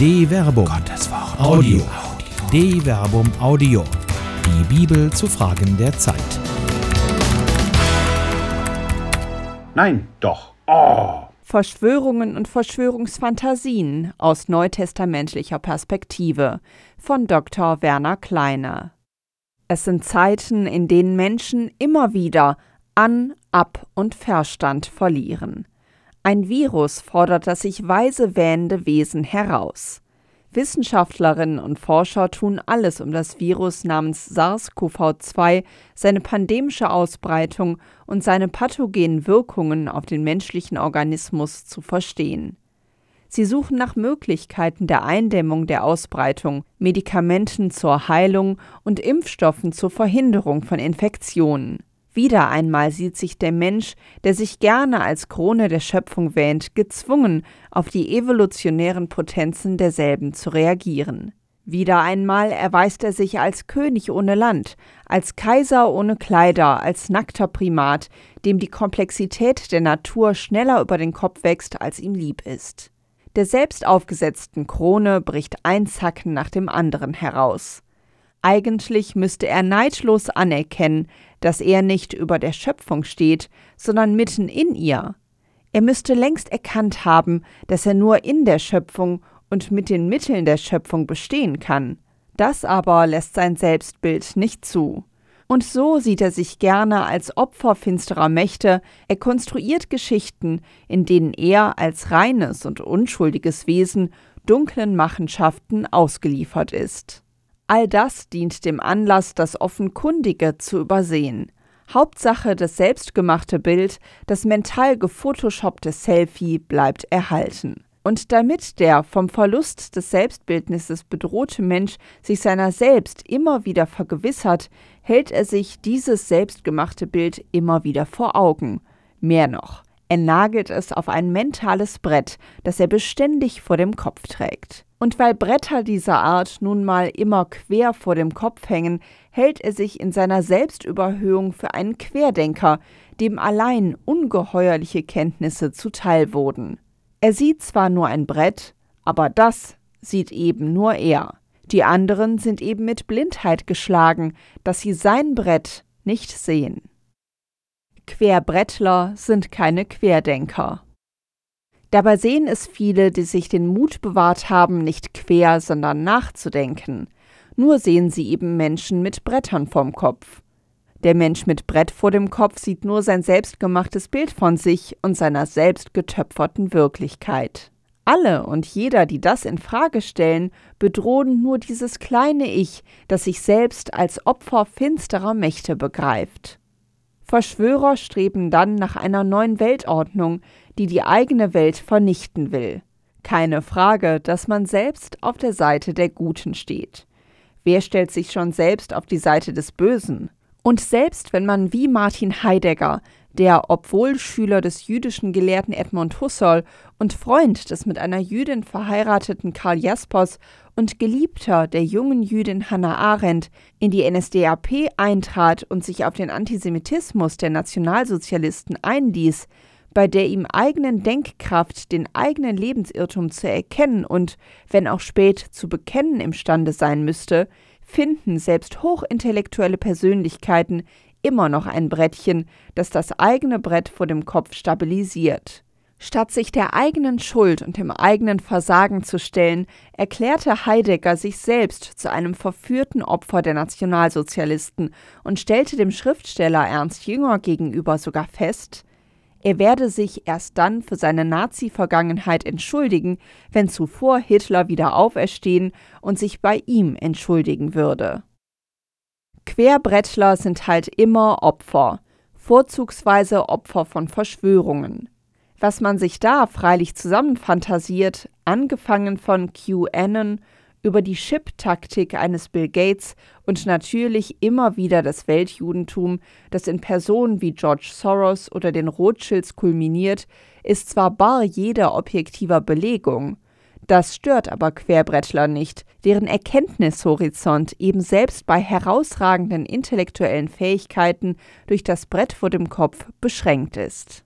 De Verbum. Gottes Wort. Audio. De Verbum Audio. Die Bibel zu Fragen der Zeit. Nein, doch. Oh. Verschwörungen und Verschwörungsfantasien aus neutestamentlicher Perspektive von Dr. Werner Kleine. Es sind Zeiten, in denen Menschen immer wieder An-, Ab- und Verstand verlieren. Ein Virus fordert das sich weise wähnende Wesen heraus. Wissenschaftlerinnen und Forscher tun alles, um das Virus namens SARS-CoV-2, seine pandemische Ausbreitung und seine pathogenen Wirkungen auf den menschlichen Organismus zu verstehen. Sie suchen nach Möglichkeiten der Eindämmung der Ausbreitung, Medikamenten zur Heilung und Impfstoffen zur Verhinderung von Infektionen. Wieder einmal sieht sich der Mensch, der sich gerne als Krone der Schöpfung wähnt, gezwungen, auf die evolutionären Potenzen derselben zu reagieren. Wieder einmal erweist er sich als König ohne Land, als Kaiser ohne Kleider, als nackter Primat, dem die Komplexität der Natur schneller über den Kopf wächst, als ihm lieb ist. Der selbst aufgesetzten Krone bricht ein Zacken nach dem anderen heraus. Eigentlich müsste er neidlos anerkennen, dass er nicht über der Schöpfung steht, sondern mitten in ihr. Er müsste längst erkannt haben, dass er nur in der Schöpfung und mit den Mitteln der Schöpfung bestehen kann. Das aber lässt sein Selbstbild nicht zu. Und so sieht er sich gerne als Opfer finsterer Mächte, er konstruiert Geschichten, in denen er als reines und unschuldiges Wesen dunklen Machenschaften ausgeliefert ist. All das dient dem Anlass, das Offenkundige zu übersehen. Hauptsache, das selbstgemachte Bild, das mental gefotoshoppte Selfie bleibt erhalten. Und damit der vom Verlust des Selbstbildnisses bedrohte Mensch sich seiner selbst immer wieder vergewissert, hält er sich dieses selbstgemachte Bild immer wieder vor Augen. Mehr noch, er nagelt es auf ein mentales Brett, das er beständig vor dem Kopf trägt. Und weil Bretter dieser Art nun mal immer quer vor dem Kopf hängen, hält er sich in seiner Selbstüberhöhung für einen Querdenker, dem allein ungeheuerliche Kenntnisse zuteil wurden. Er sieht zwar nur ein Brett, aber das sieht eben nur er. Die anderen sind eben mit Blindheit geschlagen, dass sie sein Brett nicht sehen. Querbrettler sind keine Querdenker. Dabei sehen es viele, die sich den Mut bewahrt haben, nicht quer, sondern nachzudenken. Nur sehen sie eben Menschen mit Brettern vorm Kopf. Der Mensch mit Brett vor dem Kopf sieht nur sein selbstgemachtes Bild von sich und seiner selbst getöpferten Wirklichkeit. Alle und jeder, die das in Frage stellen, bedrohen nur dieses kleine Ich, das sich selbst als Opfer finsterer Mächte begreift. Verschwörer streben dann nach einer neuen Weltordnung, die die eigene Welt vernichten will. Keine Frage, dass man selbst auf der Seite der Guten steht. Wer stellt sich schon selbst auf die Seite des Bösen? Und selbst wenn man wie Martin Heidegger, der, obwohl Schüler des jüdischen Gelehrten Edmund Husserl und Freund des mit einer Jüdin verheirateten Karl Jaspers und Geliebter der jungen Jüdin Hannah Arendt, in die NSDAP eintrat und sich auf den Antisemitismus der Nationalsozialisten einließ, bei der ihm eigenen Denkkraft den eigenen Lebensirrtum zu erkennen und, wenn auch spät, zu bekennen imstande sein müsste, finden selbst hochintellektuelle Persönlichkeiten immer noch ein Brettchen, das das eigene Brett vor dem Kopf stabilisiert. Statt sich der eigenen Schuld und dem eigenen Versagen zu stellen, erklärte Heidegger sich selbst zu einem verführten Opfer der Nationalsozialisten und stellte dem Schriftsteller Ernst Jünger gegenüber sogar fest, er werde sich erst dann für seine Nazi-Vergangenheit entschuldigen, wenn zuvor Hitler wieder auferstehen und sich bei ihm entschuldigen würde. Querbrettler sind halt immer Opfer, vorzugsweise Opfer von Verschwörungen. Was man sich da freilich zusammenfantasiert, angefangen von QAnon über die Chip-Taktik eines Bill Gates und natürlich immer wieder das Weltjudentum, das in Personen wie George Soros oder den Rothschilds kulminiert, ist zwar bar jeder objektiver Belegung, das stört aber Querbrettler nicht, deren Erkenntnishorizont eben selbst bei herausragenden intellektuellen Fähigkeiten durch das Brett vor dem Kopf beschränkt ist.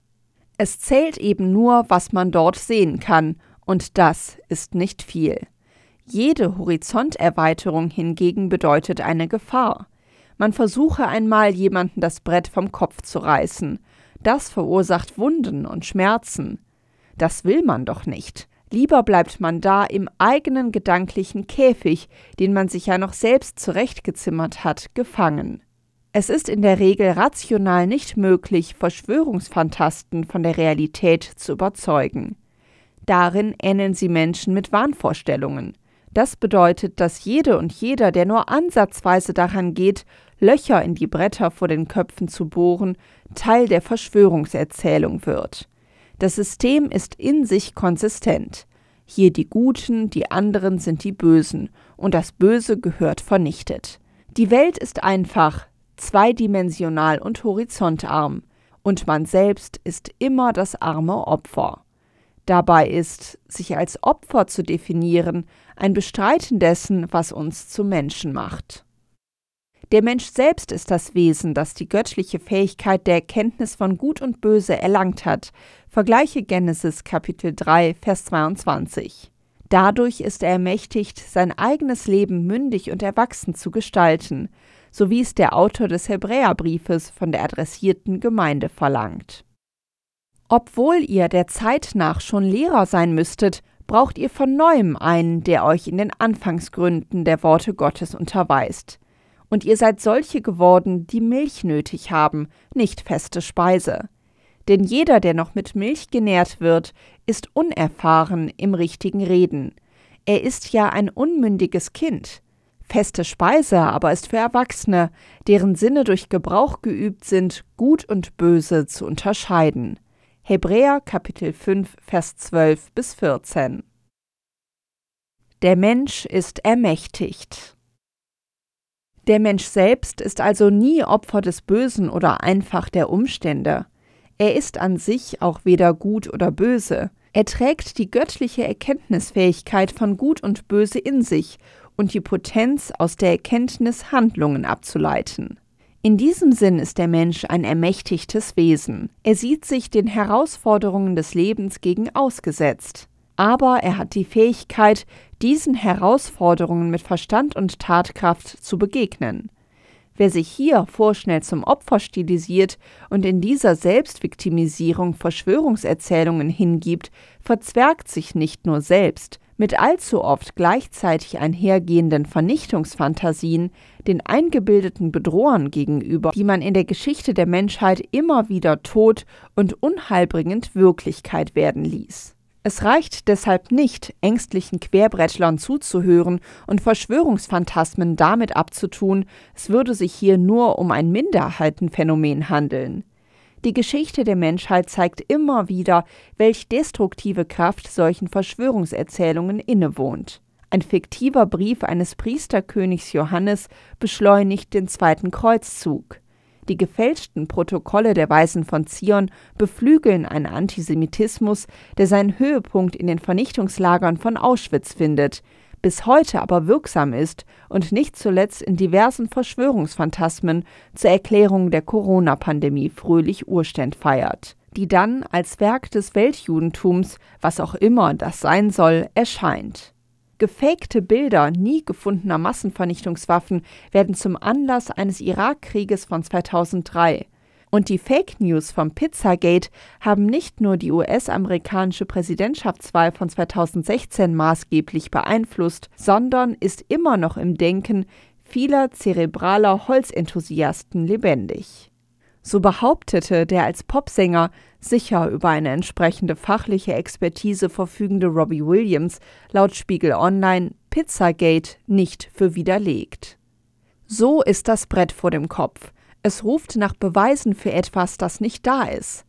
Es zählt eben nur, was man dort sehen kann, und das ist nicht viel. Jede Horizonterweiterung hingegen bedeutet eine Gefahr. Man versuche einmal jemanden das Brett vom Kopf zu reißen. Das verursacht Wunden und Schmerzen. Das will man doch nicht. Lieber bleibt man da im eigenen gedanklichen Käfig, den man sich ja noch selbst zurechtgezimmert hat, gefangen. Es ist in der Regel rational nicht möglich, Verschwörungsfantasten von der Realität zu überzeugen. Darin ähneln sie Menschen mit Wahnvorstellungen. Das bedeutet, dass jede und jeder, der nur ansatzweise daran geht, Löcher in die Bretter vor den Köpfen zu bohren, Teil der Verschwörungserzählung wird. Das System ist in sich konsistent. Hier die Guten, die anderen sind die Bösen, und das Böse gehört vernichtet. Die Welt ist einfach, zweidimensional und horizontarm, und man selbst ist immer das arme Opfer. Dabei ist, sich als Opfer zu definieren, ein Bestreiten dessen, was uns zu Menschen macht. Der Mensch selbst ist das Wesen, das die göttliche Fähigkeit der Erkenntnis von Gut und Böse erlangt hat. Vergleiche Genesis Kapitel 3, Vers 22. Dadurch ist er ermächtigt, sein eigenes Leben mündig und erwachsen zu gestalten, so wie es der Autor des Hebräerbriefes von der adressierten Gemeinde verlangt. Obwohl ihr der Zeit nach schon Lehrer sein müsstet, braucht ihr von neuem einen, der euch in den Anfangsgründen der Worte Gottes unterweist. Und ihr seid solche geworden, die Milch nötig haben, nicht feste Speise. Denn jeder, der noch mit Milch genährt wird, ist unerfahren im richtigen Reden. Er ist ja ein unmündiges Kind. Feste Speise aber ist für Erwachsene, deren Sinne durch Gebrauch geübt sind, Gut und Böse zu unterscheiden. Hebräer Kapitel 5, Vers 12 bis 14. Der Mensch ist ermächtigt. Der Mensch selbst ist also nie Opfer des Bösen oder einfach der Umstände. Er ist an sich auch weder gut oder böse. Er trägt die göttliche Erkenntnisfähigkeit von Gut und Böse in sich und die Potenz, aus der Erkenntnis Handlungen abzuleiten. In diesem Sinn ist der Mensch ein ermächtigtes Wesen. Er sieht sich den Herausforderungen des Lebens gegen ausgesetzt. Aber er hat die Fähigkeit, diesen Herausforderungen mit Verstand und Tatkraft zu begegnen. Wer sich hier vorschnell zum Opfer stilisiert und in dieser Selbstviktimisierung Verschwörungserzählungen hingibt, verzwergt sich nicht nur selbst, mit allzu oft gleichzeitig einhergehenden Vernichtungsfantasien den eingebildeten Bedrohern gegenüber, die man in der Geschichte der Menschheit immer wieder tot und unheilbringend Wirklichkeit werden ließ. Es reicht deshalb nicht, ängstlichen Querbrettlern zuzuhören und Verschwörungsphantasmen damit abzutun, es würde sich hier nur um ein Minderheitenphänomen handeln. Die Geschichte der Menschheit zeigt immer wieder, welch destruktive Kraft solchen Verschwörungserzählungen innewohnt. Ein fiktiver Brief eines Priesterkönigs Johannes beschleunigt den zweiten Kreuzzug. Die gefälschten Protokolle der Weisen von Zion beflügeln einen Antisemitismus, der seinen Höhepunkt in den Vernichtungslagern von Auschwitz findet, bis heute aber wirksam ist und nicht zuletzt in diversen Verschwörungsphantasmen zur Erklärung der Corona-Pandemie fröhlich Urständ feiert, die dann als Werk des Weltjudentums, was auch immer das sein soll, erscheint. Gefakte Bilder nie gefundener Massenvernichtungswaffen werden zum Anlass eines Irakkrieges von 2003 und die Fake News vom Pizzagate haben nicht nur die US-amerikanische Präsidentschaftswahl von 2016 maßgeblich beeinflusst, sondern ist immer noch im Denken vieler zerebraler Holzenthusiasten lebendig. So behauptete der als Popsänger sicher über eine entsprechende fachliche Expertise verfügende Robbie Williams laut Spiegel Online Pizzagate nicht für widerlegt. So ist das Brett vor dem Kopf. Es ruft nach Beweisen für etwas, das nicht da ist.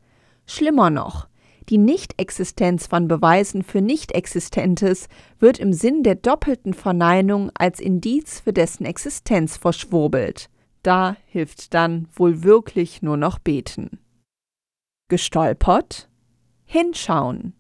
Schlimmer noch, die Nichtexistenz von Beweisen für Nichtexistentes wird im Sinn der doppelten Verneinung als Indiz für dessen Existenz verschwurbelt. Da hilft dann wohl wirklich nur noch beten. Gestolpert? Hinschauen.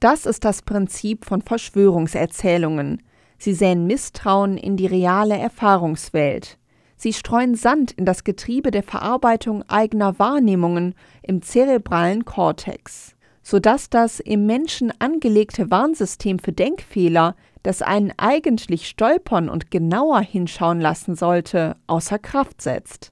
Das ist das Prinzip von Verschwörungserzählungen. Sie säen Misstrauen in die reale Erfahrungswelt. Sie streuen Sand in das Getriebe der Verarbeitung eigener Wahrnehmungen im zerebralen Kortex. sodass das im Menschen angelegte Warnsystem für Denkfehler, das einen eigentlich stolpern und genauer hinschauen lassen sollte, außer Kraft setzt.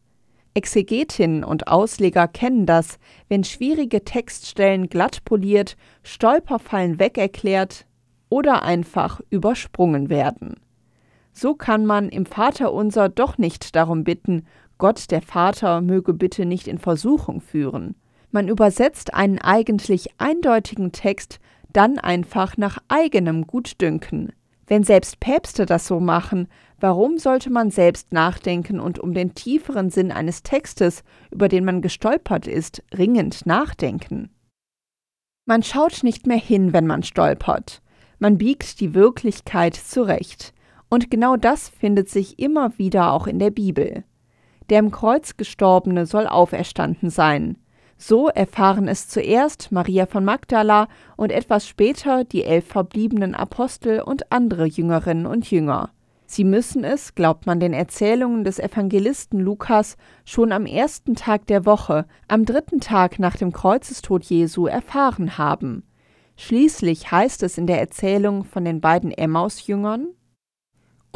Exegetinnen und Ausleger kennen das, wenn schwierige Textstellen glatt poliert, Stolperfallen wegerklärt oder einfach übersprungen werden. So kann man im Vaterunser doch nicht darum bitten, Gott der Vater möge bitte nicht in Versuchung führen. Man übersetzt einen eigentlich eindeutigen Text dann einfach nach eigenem Gutdünken. Wenn selbst Päpste das so machen, warum sollte man selbst nachdenken und um den tieferen Sinn eines Textes, über den man gestolpert ist, ringend nachdenken? Man schaut nicht mehr hin, wenn man stolpert. Man biegt die Wirklichkeit zurecht. Und genau das findet sich immer wieder auch in der Bibel. Der im Kreuz gestorbene soll auferstanden sein. So erfahren es zuerst Maria von Magdala und etwas später die elf verbliebenen Apostel und andere Jüngerinnen und Jünger. Sie müssen es, glaubt man den Erzählungen des Evangelisten Lukas, schon am ersten Tag der Woche, am dritten Tag nach dem Kreuzestod Jesu erfahren haben. Schließlich heißt es in der Erzählung von den beiden Emmaus-Jüngern,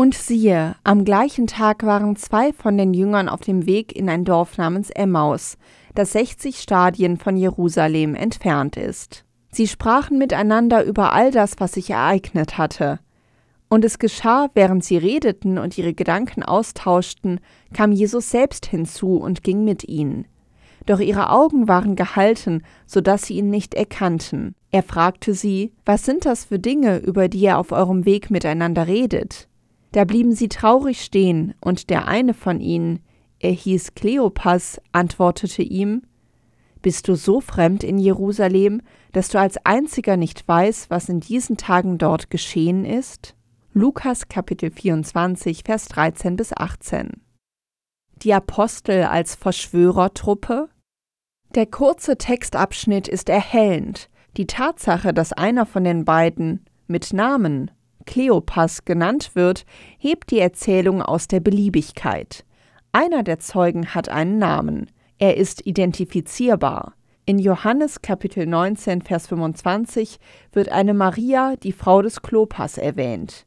und siehe, am gleichen Tag waren zwei von den Jüngern auf dem Weg in ein Dorf namens Emmaus, das 60 Stadien von Jerusalem entfernt ist. Sie sprachen miteinander über all das, was sich ereignet hatte. Und es geschah, während sie redeten und ihre Gedanken austauschten, kam Jesus selbst hinzu und ging mit ihnen. Doch ihre Augen waren gehalten, so dass sie ihn nicht erkannten. Er fragte sie, Was sind das für Dinge, über die ihr auf eurem Weg miteinander redet? Da blieben sie traurig stehen, und der eine von ihnen, er hieß Kleopas, antwortete ihm Bist du so fremd in Jerusalem, dass du als einziger nicht weißt, was in diesen Tagen dort geschehen ist? Lukas Kapitel 24, Vers 13 bis 18. Die Apostel als Verschwörertruppe? Der kurze Textabschnitt ist erhellend. Die Tatsache, dass einer von den beiden mit Namen Kleopas genannt wird, hebt die Erzählung aus der Beliebigkeit. Einer der Zeugen hat einen Namen. Er ist identifizierbar. In Johannes Kapitel 19, Vers 25 wird eine Maria, die Frau des Klopas, erwähnt.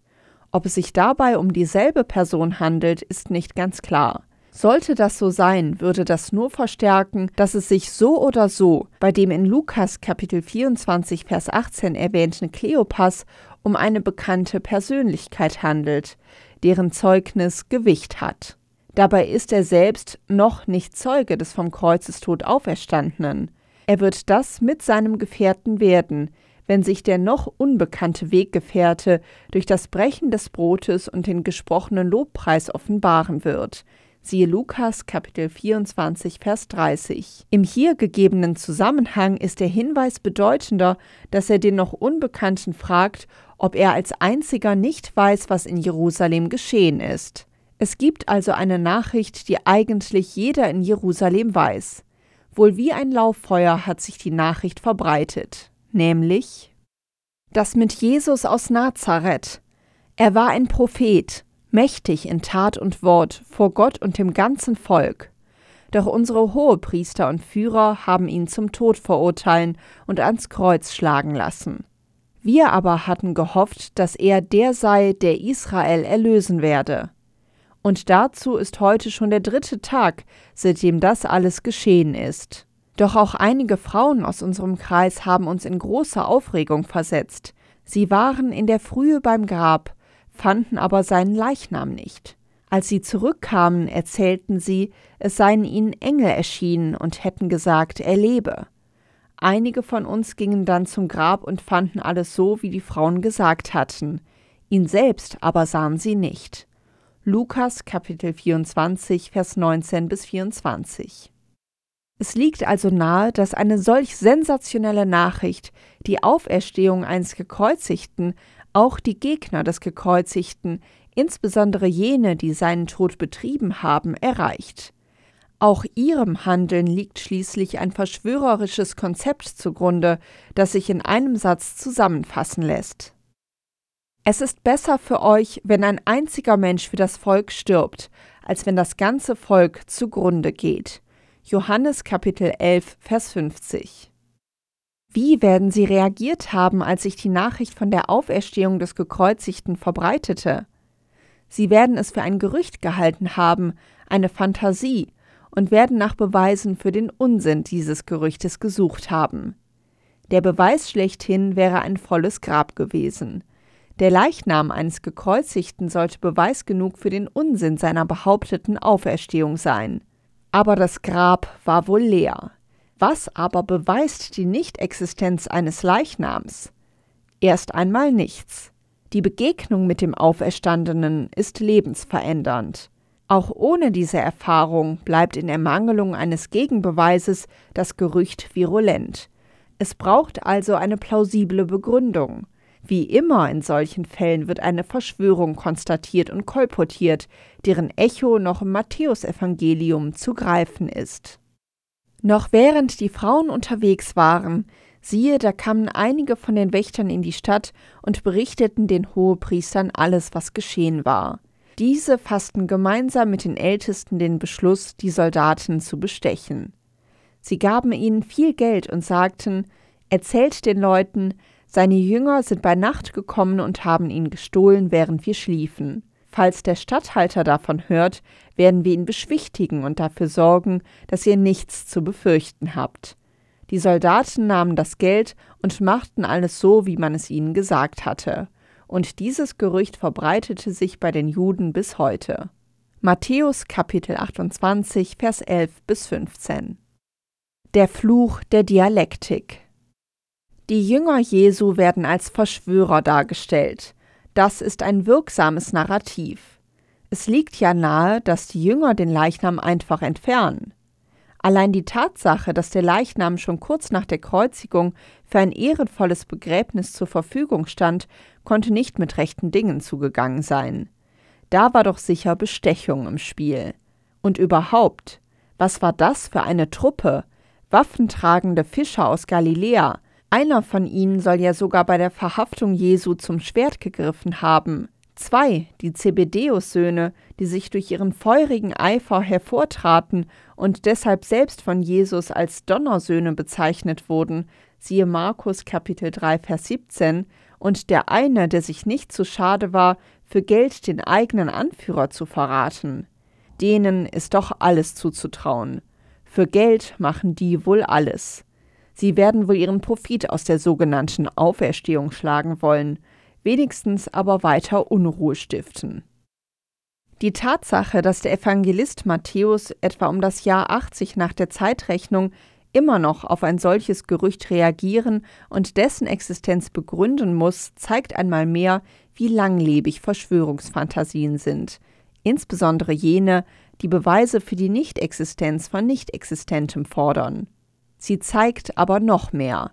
Ob es sich dabei um dieselbe Person handelt, ist nicht ganz klar. Sollte das so sein, würde das nur verstärken, dass es sich so oder so bei dem in Lukas Kapitel 24 Vers 18 erwähnten Kleopas um eine bekannte Persönlichkeit handelt, deren Zeugnis Gewicht hat. Dabei ist er selbst noch nicht Zeuge des vom Kreuzestod Auferstandenen. Er wird das mit seinem Gefährten werden, wenn sich der noch unbekannte Weggefährte durch das Brechen des Brotes und den gesprochenen Lobpreis offenbaren wird, Siehe Lukas Kapitel 24, Vers 30. Im hier gegebenen Zusammenhang ist der Hinweis bedeutender, dass er den noch Unbekannten fragt, ob er als einziger nicht weiß, was in Jerusalem geschehen ist. Es gibt also eine Nachricht, die eigentlich jeder in Jerusalem weiß. Wohl wie ein Lauffeuer hat sich die Nachricht verbreitet, nämlich das mit Jesus aus Nazareth. Er war ein Prophet, mächtig in Tat und Wort vor Gott und dem ganzen Volk. Doch unsere Hohepriester und Führer haben ihn zum Tod verurteilen und ans Kreuz schlagen lassen. Wir aber hatten gehofft, dass er der sei, der Israel erlösen werde. Und dazu ist heute schon der dritte Tag, seitdem das alles geschehen ist. Doch auch einige Frauen aus unserem Kreis haben uns in große Aufregung versetzt. Sie waren in der Frühe beim Grab, fanden aber seinen Leichnam nicht. Als sie zurückkamen, erzählten sie, es seien ihnen Engel erschienen und hätten gesagt, er lebe. Einige von uns gingen dann zum Grab und fanden alles so, wie die Frauen gesagt hatten. Ihn selbst aber sahen sie nicht. Lukas Kapitel 24, Vers 19 bis 24. Es liegt also nahe, dass eine solch sensationelle Nachricht, die Auferstehung eines Gekreuzigten, auch die Gegner des Gekreuzigten, insbesondere jene, die seinen Tod betrieben haben, erreicht. Auch ihrem Handeln liegt schließlich ein verschwörerisches Konzept zugrunde, das sich in einem Satz zusammenfassen lässt. Es ist besser für euch, wenn ein einziger Mensch für das Volk stirbt, als wenn das ganze Volk zugrunde geht. Johannes Kapitel 11, Vers 50. Wie werden sie reagiert haben, als sich die Nachricht von der Auferstehung des Gekreuzigten verbreitete? Sie werden es für ein Gerücht gehalten haben, eine Fantasie, und werden nach Beweisen für den Unsinn dieses Gerüchtes gesucht haben. Der Beweis schlechthin wäre ein volles Grab gewesen. Der Leichnam eines Gekreuzigten sollte Beweis genug für den Unsinn seiner behaupteten Auferstehung sein. Aber das Grab war wohl leer. Was aber beweist die Nichtexistenz eines Leichnams? Erst einmal nichts. Die Begegnung mit dem Auferstandenen ist lebensverändernd. Auch ohne diese Erfahrung bleibt in Ermangelung eines Gegenbeweises das Gerücht virulent. Es braucht also eine plausible Begründung. Wie immer in solchen Fällen wird eine Verschwörung konstatiert und kolportiert, deren Echo noch im Matthäusevangelium zu greifen ist. Noch während die Frauen unterwegs waren, siehe, da kamen einige von den Wächtern in die Stadt und berichteten den Hohepriestern alles, was geschehen war. Diese fassten gemeinsam mit den Ältesten den Beschluss, die Soldaten zu bestechen. Sie gaben ihnen viel Geld und sagten, Erzählt den Leuten, seine Jünger sind bei Nacht gekommen und haben ihn gestohlen, während wir schliefen. Falls der Statthalter davon hört, werden wir ihn beschwichtigen und dafür sorgen, dass ihr nichts zu befürchten habt. Die Soldaten nahmen das Geld und machten alles so, wie man es ihnen gesagt hatte. Und dieses Gerücht verbreitete sich bei den Juden bis heute. Matthäus Kapitel 28, Vers 11 bis 15. Der Fluch der Dialektik. Die Jünger Jesu werden als Verschwörer dargestellt. Das ist ein wirksames Narrativ. Es liegt ja nahe, dass die Jünger den Leichnam einfach entfernen. Allein die Tatsache, dass der Leichnam schon kurz nach der Kreuzigung für ein ehrenvolles Begräbnis zur Verfügung stand, konnte nicht mit rechten Dingen zugegangen sein. Da war doch sicher Bestechung im Spiel. Und überhaupt, was war das für eine Truppe? Waffentragende Fischer aus Galiläa, einer von ihnen soll ja sogar bei der Verhaftung Jesu zum Schwert gegriffen haben. Zwei, die Zebedeus-Söhne, die sich durch ihren feurigen Eifer hervortraten und deshalb selbst von Jesus als Donnersöhne bezeichnet wurden, siehe Markus Kapitel 3, Vers 17, und der eine, der sich nicht zu schade war, für Geld den eigenen Anführer zu verraten. Denen ist doch alles zuzutrauen. Für Geld machen die wohl alles. Sie werden wohl ihren Profit aus der sogenannten Auferstehung schlagen wollen, wenigstens aber weiter Unruhe stiften. Die Tatsache, dass der Evangelist Matthäus etwa um das Jahr 80 nach der Zeitrechnung immer noch auf ein solches Gerücht reagieren und dessen Existenz begründen muss, zeigt einmal mehr, wie langlebig Verschwörungsfantasien sind, insbesondere jene, die Beweise für die Nichtexistenz von Nichtexistentem fordern. Sie zeigt aber noch mehr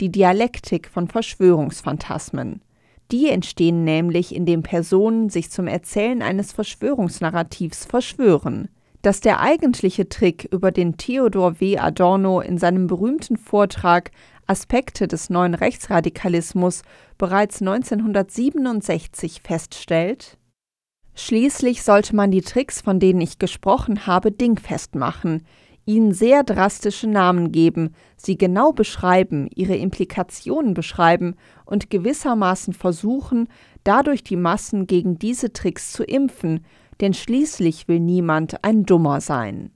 die Dialektik von Verschwörungsphantasmen. Die entstehen nämlich, indem Personen sich zum Erzählen eines Verschwörungsnarrativs verschwören. Dass der eigentliche Trick, über den Theodor W. Adorno in seinem berühmten Vortrag Aspekte des neuen Rechtsradikalismus bereits 1967 feststellt? Schließlich sollte man die Tricks, von denen ich gesprochen habe, dingfest machen, ihnen sehr drastische Namen geben, sie genau beschreiben, ihre Implikationen beschreiben und gewissermaßen versuchen, dadurch die Massen gegen diese Tricks zu impfen, denn schließlich will niemand ein Dummer sein.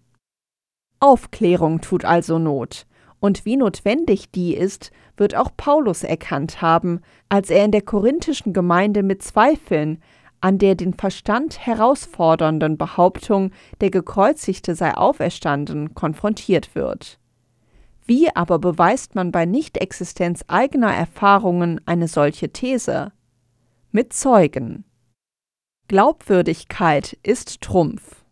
Aufklärung tut also Not, und wie notwendig die ist, wird auch Paulus erkannt haben, als er in der korinthischen Gemeinde mit Zweifeln, an der den Verstand herausfordernden Behauptung, der Gekreuzigte sei auferstanden, konfrontiert wird. Wie aber beweist man bei Nichtexistenz eigener Erfahrungen eine solche These? Mit Zeugen. Glaubwürdigkeit ist Trumpf.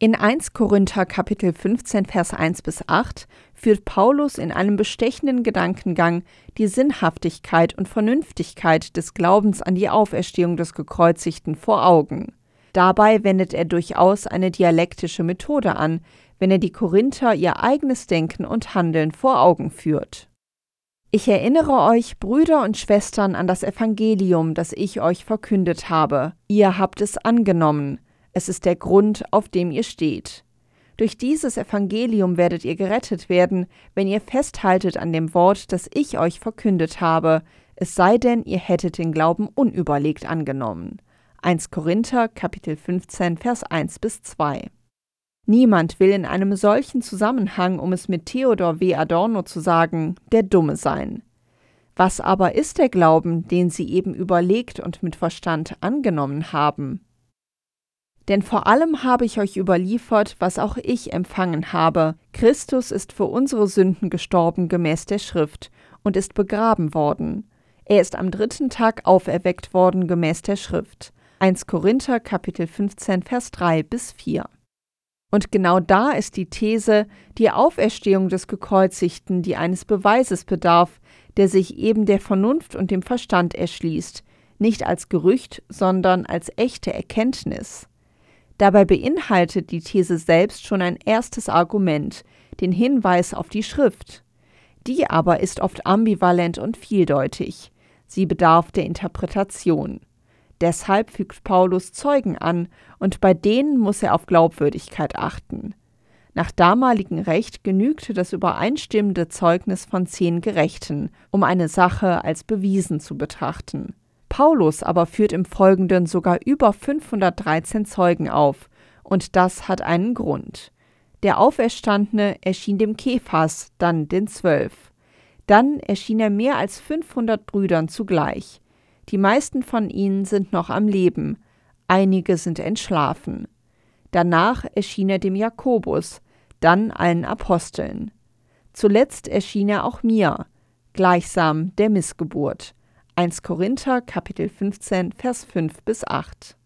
In 1 Korinther Kapitel 15 Vers 1 bis 8 führt Paulus in einem bestechenden Gedankengang die Sinnhaftigkeit und Vernünftigkeit des Glaubens an die Auferstehung des Gekreuzigten vor Augen. Dabei wendet er durchaus eine dialektische Methode an, wenn er die Korinther ihr eigenes Denken und Handeln vor Augen führt. Ich erinnere euch, Brüder und Schwestern, an das Evangelium, das ich euch verkündet habe. Ihr habt es angenommen, es ist der Grund, auf dem ihr steht. Durch dieses Evangelium werdet ihr gerettet werden, wenn ihr festhaltet an dem Wort, das ich euch verkündet habe, es sei denn, ihr hättet den Glauben unüberlegt angenommen. 1 Korinther Kapitel 15 Vers 1 bis 2. Niemand will in einem solchen Zusammenhang, um es mit Theodor W. Adorno zu sagen, der Dumme sein. Was aber ist der Glauben, den sie eben überlegt und mit Verstand angenommen haben? Denn vor allem habe ich euch überliefert, was auch ich empfangen habe. Christus ist für unsere Sünden gestorben gemäß der Schrift und ist begraben worden. Er ist am dritten Tag auferweckt worden gemäß der Schrift. 1 Korinther Kapitel 15 Vers 3 bis 4. Und genau da ist die These, die Auferstehung des Gekreuzigten, die eines Beweises bedarf, der sich eben der Vernunft und dem Verstand erschließt, nicht als Gerücht, sondern als echte Erkenntnis. Dabei beinhaltet die These selbst schon ein erstes Argument, den Hinweis auf die Schrift. Die aber ist oft ambivalent und vieldeutig. Sie bedarf der Interpretation. Deshalb fügt Paulus Zeugen an, und bei denen muss er auf Glaubwürdigkeit achten. Nach damaligem Recht genügte das übereinstimmende Zeugnis von zehn Gerechten, um eine Sache als bewiesen zu betrachten. Paulus aber führt im Folgenden sogar über 513 Zeugen auf, und das hat einen Grund. Der Auferstandene erschien dem Kephas, dann den Zwölf. Dann erschien er mehr als 500 Brüdern zugleich. Die meisten von ihnen sind noch am Leben, einige sind entschlafen. Danach erschien er dem Jakobus, dann allen Aposteln. Zuletzt erschien er auch mir, gleichsam der Missgeburt. 1 Korinther Kapitel 15 Vers 5 bis 8.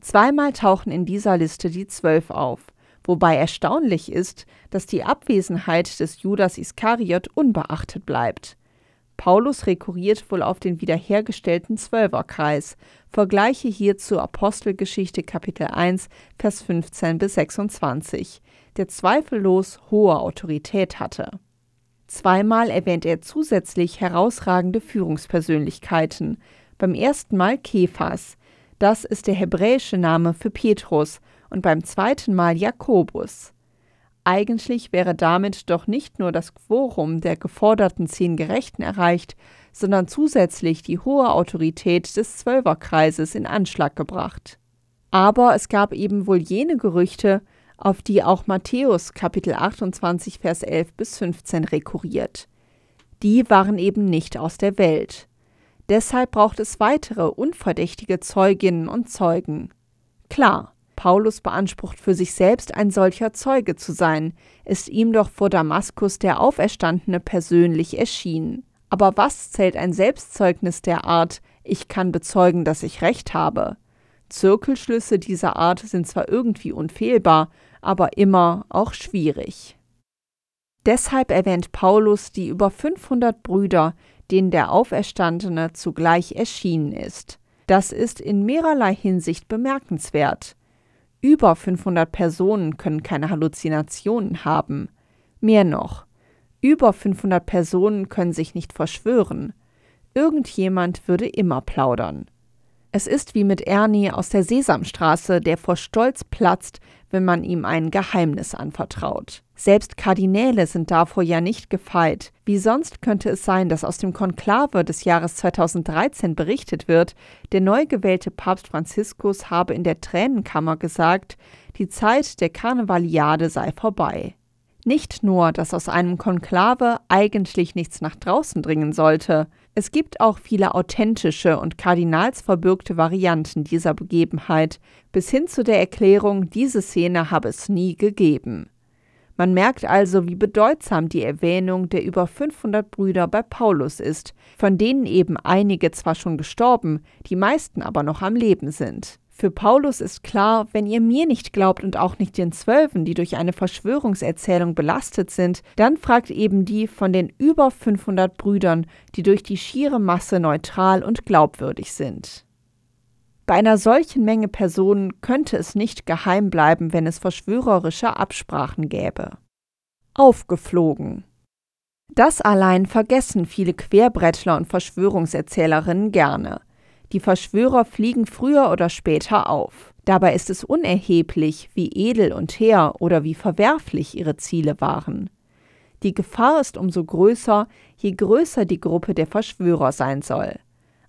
Zweimal tauchen in dieser Liste die Zwölf auf, wobei erstaunlich ist, dass die Abwesenheit des Judas Iskariot unbeachtet bleibt. Paulus rekurriert wohl auf den wiederhergestellten Zwölferkreis. Vergleiche hierzu Apostelgeschichte Kapitel 1, Vers 15 bis 26, der zweifellos hohe Autorität hatte. Zweimal erwähnt er zusätzlich herausragende Führungspersönlichkeiten. Beim ersten Mal Kephas, das ist der hebräische Name für Petrus, und beim zweiten Mal Jakobus. Eigentlich wäre damit doch nicht nur das Quorum der geforderten zehn Gerechten erreicht, sondern zusätzlich die hohe Autorität des Zwölferkreises in Anschlag gebracht. Aber es gab eben wohl jene Gerüchte, auf die auch Matthäus Kapitel 28 Vers 11 bis 15 rekurriert. Die waren eben nicht aus der Welt. Deshalb braucht es weitere unverdächtige Zeuginnen und Zeugen. Klar, Paulus beansprucht für sich selbst ein solcher Zeuge zu sein, ist ihm doch vor Damaskus der Auferstandene persönlich erschienen. Aber was zählt ein Selbstzeugnis der Art, ich kann bezeugen, dass ich recht habe? Zirkelschlüsse dieser Art sind zwar irgendwie unfehlbar, aber immer auch schwierig. Deshalb erwähnt Paulus die über 500 Brüder, denen der Auferstandene zugleich erschienen ist. Das ist in mehrerlei Hinsicht bemerkenswert. Über 500 Personen können keine Halluzinationen haben. Mehr noch, über 500 Personen können sich nicht verschwören. Irgendjemand würde immer plaudern. Es ist wie mit Ernie aus der Sesamstraße, der vor Stolz platzt, wenn man ihm ein Geheimnis anvertraut. Selbst Kardinäle sind davor ja nicht gefeit. Wie sonst könnte es sein, dass aus dem Konklave des Jahres 2013 berichtet wird, der neu gewählte Papst Franziskus habe in der Tränenkammer gesagt, die Zeit der Karnevaliade sei vorbei. Nicht nur, dass aus einem Konklave eigentlich nichts nach draußen dringen sollte, es gibt auch viele authentische und kardinalsverbürgte Varianten dieser Begebenheit, bis hin zu der Erklärung, diese Szene habe es nie gegeben. Man merkt also, wie bedeutsam die Erwähnung der über 500 Brüder bei Paulus ist, von denen eben einige zwar schon gestorben, die meisten aber noch am Leben sind. Für Paulus ist klar, wenn ihr mir nicht glaubt und auch nicht den Zwölfen, die durch eine Verschwörungserzählung belastet sind, dann fragt eben die von den über 500 Brüdern, die durch die schiere Masse neutral und glaubwürdig sind. Bei einer solchen Menge Personen könnte es nicht geheim bleiben, wenn es verschwörerische Absprachen gäbe. Aufgeflogen. Das allein vergessen viele Querbrettler und Verschwörungserzählerinnen gerne. Die Verschwörer fliegen früher oder später auf. Dabei ist es unerheblich, wie edel und hehr oder wie verwerflich ihre Ziele waren. Die Gefahr ist umso größer, je größer die Gruppe der Verschwörer sein soll.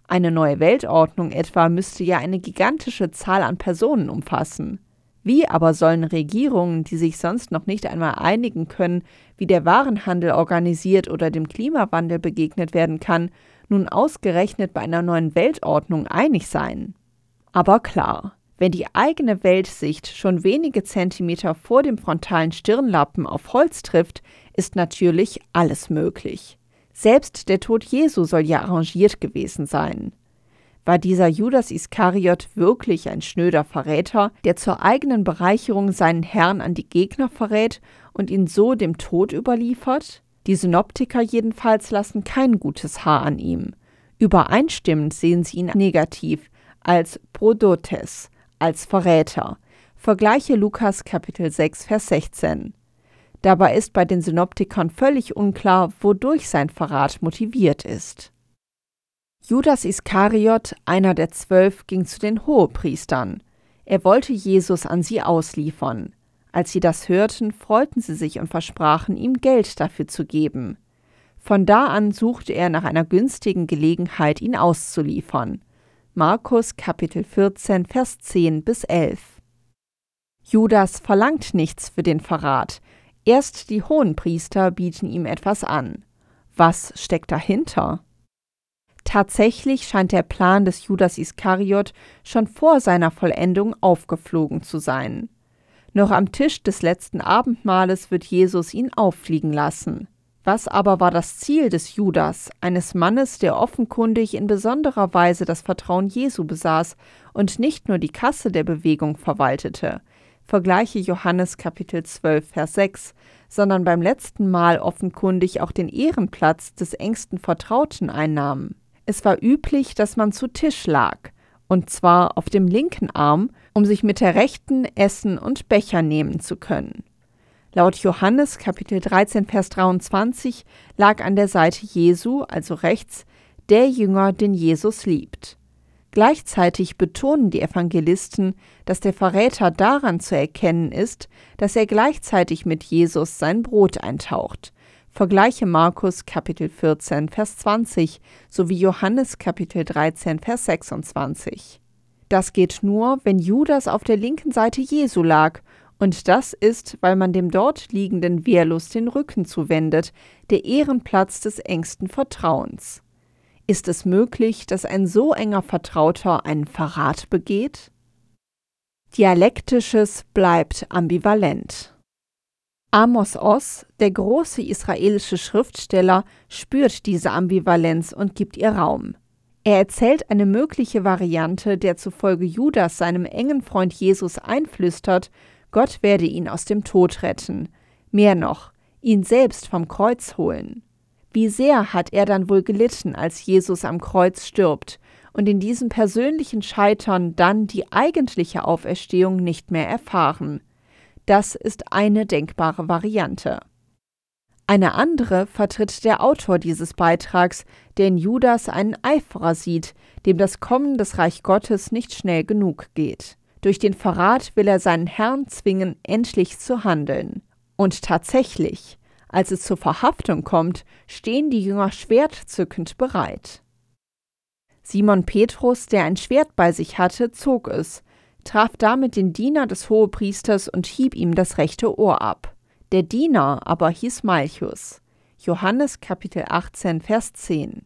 Eine neue Weltordnung etwa müsste ja eine gigantische Zahl an Personen umfassen. Wie aber sollen Regierungen, die sich sonst noch nicht einmal einigen können, wie der Warenhandel organisiert oder dem Klimawandel begegnet werden kann, nun ausgerechnet bei einer neuen Weltordnung einig sein? Aber klar, wenn die eigene Weltsicht schon wenige Zentimeter vor dem frontalen Stirnlappen auf Holz trifft, ist natürlich alles möglich. Selbst der Tod Jesu soll ja arrangiert gewesen sein. War dieser Judas Iskariot wirklich ein schnöder Verräter, der zur eigenen Bereicherung seinen Herrn an die Gegner verrät und ihn so dem Tod überliefert? Die Synoptiker jedenfalls lassen kein gutes Haar an ihm. Übereinstimmend sehen sie ihn negativ als Prodotes, als Verräter. Vergleiche Lukas Kapitel 6, Vers 16. Dabei ist bei den Synoptikern völlig unklar, wodurch sein Verrat motiviert ist. Judas Iskariot, einer der zwölf, ging zu den Hohepriestern. Er wollte Jesus an sie ausliefern. Als sie das hörten, freuten sie sich und versprachen, ihm Geld dafür zu geben. Von da an suchte er nach einer günstigen Gelegenheit, ihn auszuliefern. Markus Kapitel 14, Vers 10 bis 11. Judas verlangt nichts für den Verrat, Erst die Hohenpriester bieten ihm etwas an. Was steckt dahinter? Tatsächlich scheint der Plan des Judas Iskariot schon vor seiner Vollendung aufgeflogen zu sein. Noch am Tisch des letzten Abendmahles wird Jesus ihn auffliegen lassen. Was aber war das Ziel des Judas, eines Mannes, der offenkundig in besonderer Weise das Vertrauen Jesu besaß und nicht nur die Kasse der Bewegung verwaltete, Vergleiche Johannes Kapitel 12, Vers 6, sondern beim letzten Mal offenkundig auch den Ehrenplatz des engsten Vertrauten einnahmen. Es war üblich, dass man zu Tisch lag, und zwar auf dem linken Arm, um sich mit der rechten Essen und Becher nehmen zu können. Laut Johannes Kapitel 13, Vers 23 lag an der Seite Jesu, also rechts, der Jünger, den Jesus liebt. Gleichzeitig betonen die Evangelisten, dass der Verräter daran zu erkennen ist, dass er gleichzeitig mit Jesus sein Brot eintaucht. Vergleiche Markus Kapitel 14 Vers 20 sowie Johannes Kapitel 13 Vers 26. Das geht nur, wenn Judas auf der linken Seite Jesu lag, und das ist, weil man dem dort liegenden wehrlos den Rücken zuwendet, der Ehrenplatz des engsten Vertrauens. Ist es möglich, dass ein so enger Vertrauter einen Verrat begeht? Dialektisches bleibt ambivalent. Amos Oz, der große israelische Schriftsteller, spürt diese Ambivalenz und gibt ihr Raum. Er erzählt eine mögliche Variante, der zufolge Judas seinem engen Freund Jesus einflüstert, Gott werde ihn aus dem Tod retten. Mehr noch, ihn selbst vom Kreuz holen. Wie sehr hat er dann wohl gelitten, als Jesus am Kreuz stirbt und in diesem persönlichen Scheitern dann die eigentliche Auferstehung nicht mehr erfahren. Das ist eine denkbare Variante. Eine andere vertritt der Autor dieses Beitrags, der in Judas einen Eiferer sieht, dem das Kommen des Reich Gottes nicht schnell genug geht. Durch den Verrat will er seinen Herrn zwingen, endlich zu handeln. Und tatsächlich, als es zur Verhaftung kommt, stehen die Jünger schwertzückend bereit. Simon Petrus, der ein Schwert bei sich hatte, zog es, traf damit den Diener des Hohepriesters und hieb ihm das rechte Ohr ab. Der Diener aber hieß Malchus. Johannes Kapitel 18, Vers 10.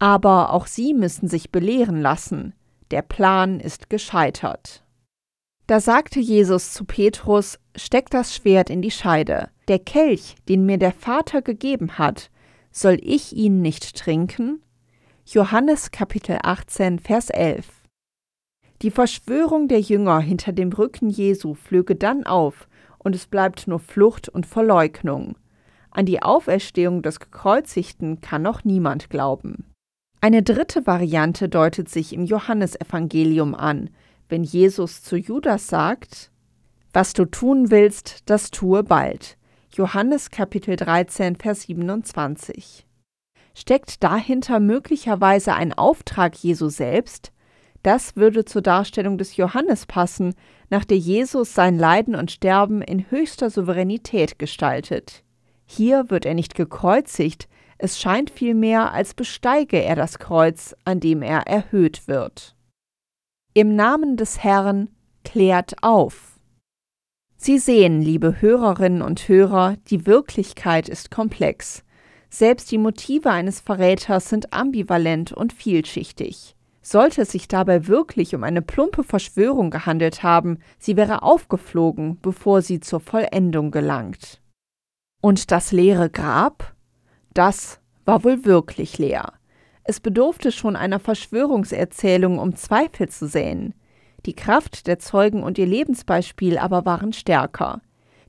Aber auch sie müssen sich belehren lassen. Der Plan ist gescheitert. Da sagte Jesus zu Petrus: Steck das Schwert in die Scheide. Der Kelch, den mir der Vater gegeben hat, soll ich ihn nicht trinken? Johannes Kapitel 18, Vers 11. Die Verschwörung der Jünger hinter dem Rücken Jesu flöge dann auf, und es bleibt nur Flucht und Verleugnung. An die Auferstehung des Gekreuzigten kann noch niemand glauben. Eine dritte Variante deutet sich im Johannesevangelium an, wenn Jesus zu Judas sagt, Was du tun willst, das tue bald. Johannes Kapitel 13, Vers 27. Steckt dahinter möglicherweise ein Auftrag Jesu selbst? Das würde zur Darstellung des Johannes passen, nach der Jesus sein Leiden und Sterben in höchster Souveränität gestaltet. Hier wird er nicht gekreuzigt, es scheint vielmehr, als besteige er das Kreuz, an dem er erhöht wird. Im Namen des Herrn klärt auf. Sie sehen, liebe Hörerinnen und Hörer, die Wirklichkeit ist komplex. Selbst die Motive eines Verräters sind ambivalent und vielschichtig. Sollte es sich dabei wirklich um eine plumpe Verschwörung gehandelt haben, sie wäre aufgeflogen, bevor sie zur Vollendung gelangt. Und das leere Grab? Das war wohl wirklich leer. Es bedurfte schon einer Verschwörungserzählung, um Zweifel zu säen. Die Kraft der Zeugen und ihr Lebensbeispiel aber waren stärker.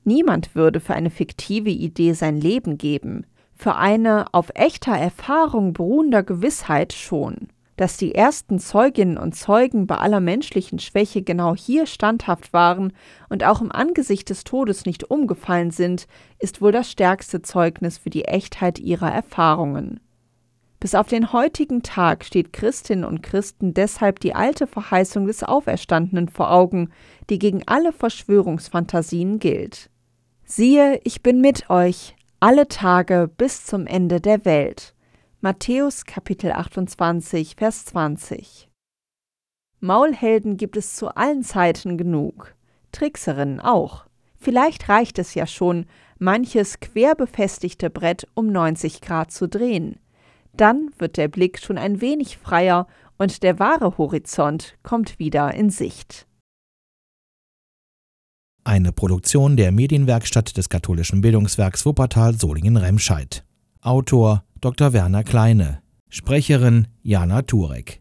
Niemand würde für eine fiktive Idee sein Leben geben, für eine auf echter Erfahrung beruhender Gewissheit schon. Dass die ersten Zeuginnen und Zeugen bei aller menschlichen Schwäche genau hier standhaft waren und auch im Angesicht des Todes nicht umgefallen sind, ist wohl das stärkste Zeugnis für die Echtheit ihrer Erfahrungen. Bis auf den heutigen Tag steht Christinnen und Christen deshalb die alte Verheißung des Auferstandenen vor Augen, die gegen alle Verschwörungsfantasien gilt. Siehe, ich bin mit euch alle Tage bis zum Ende der Welt. Matthäus Kapitel 28, Vers 20. Maulhelden gibt es zu allen Zeiten genug, Trickserinnen auch. Vielleicht reicht es ja schon, manches quer befestigte Brett um 90 Grad zu drehen. Dann wird der Blick schon ein wenig freier und der wahre Horizont kommt wieder in Sicht. Eine Produktion der Medienwerkstatt des katholischen Bildungswerks Wuppertal Solingen-Remscheid. Autor Dr. Werner Kleine. Sprecherin Jana Turek.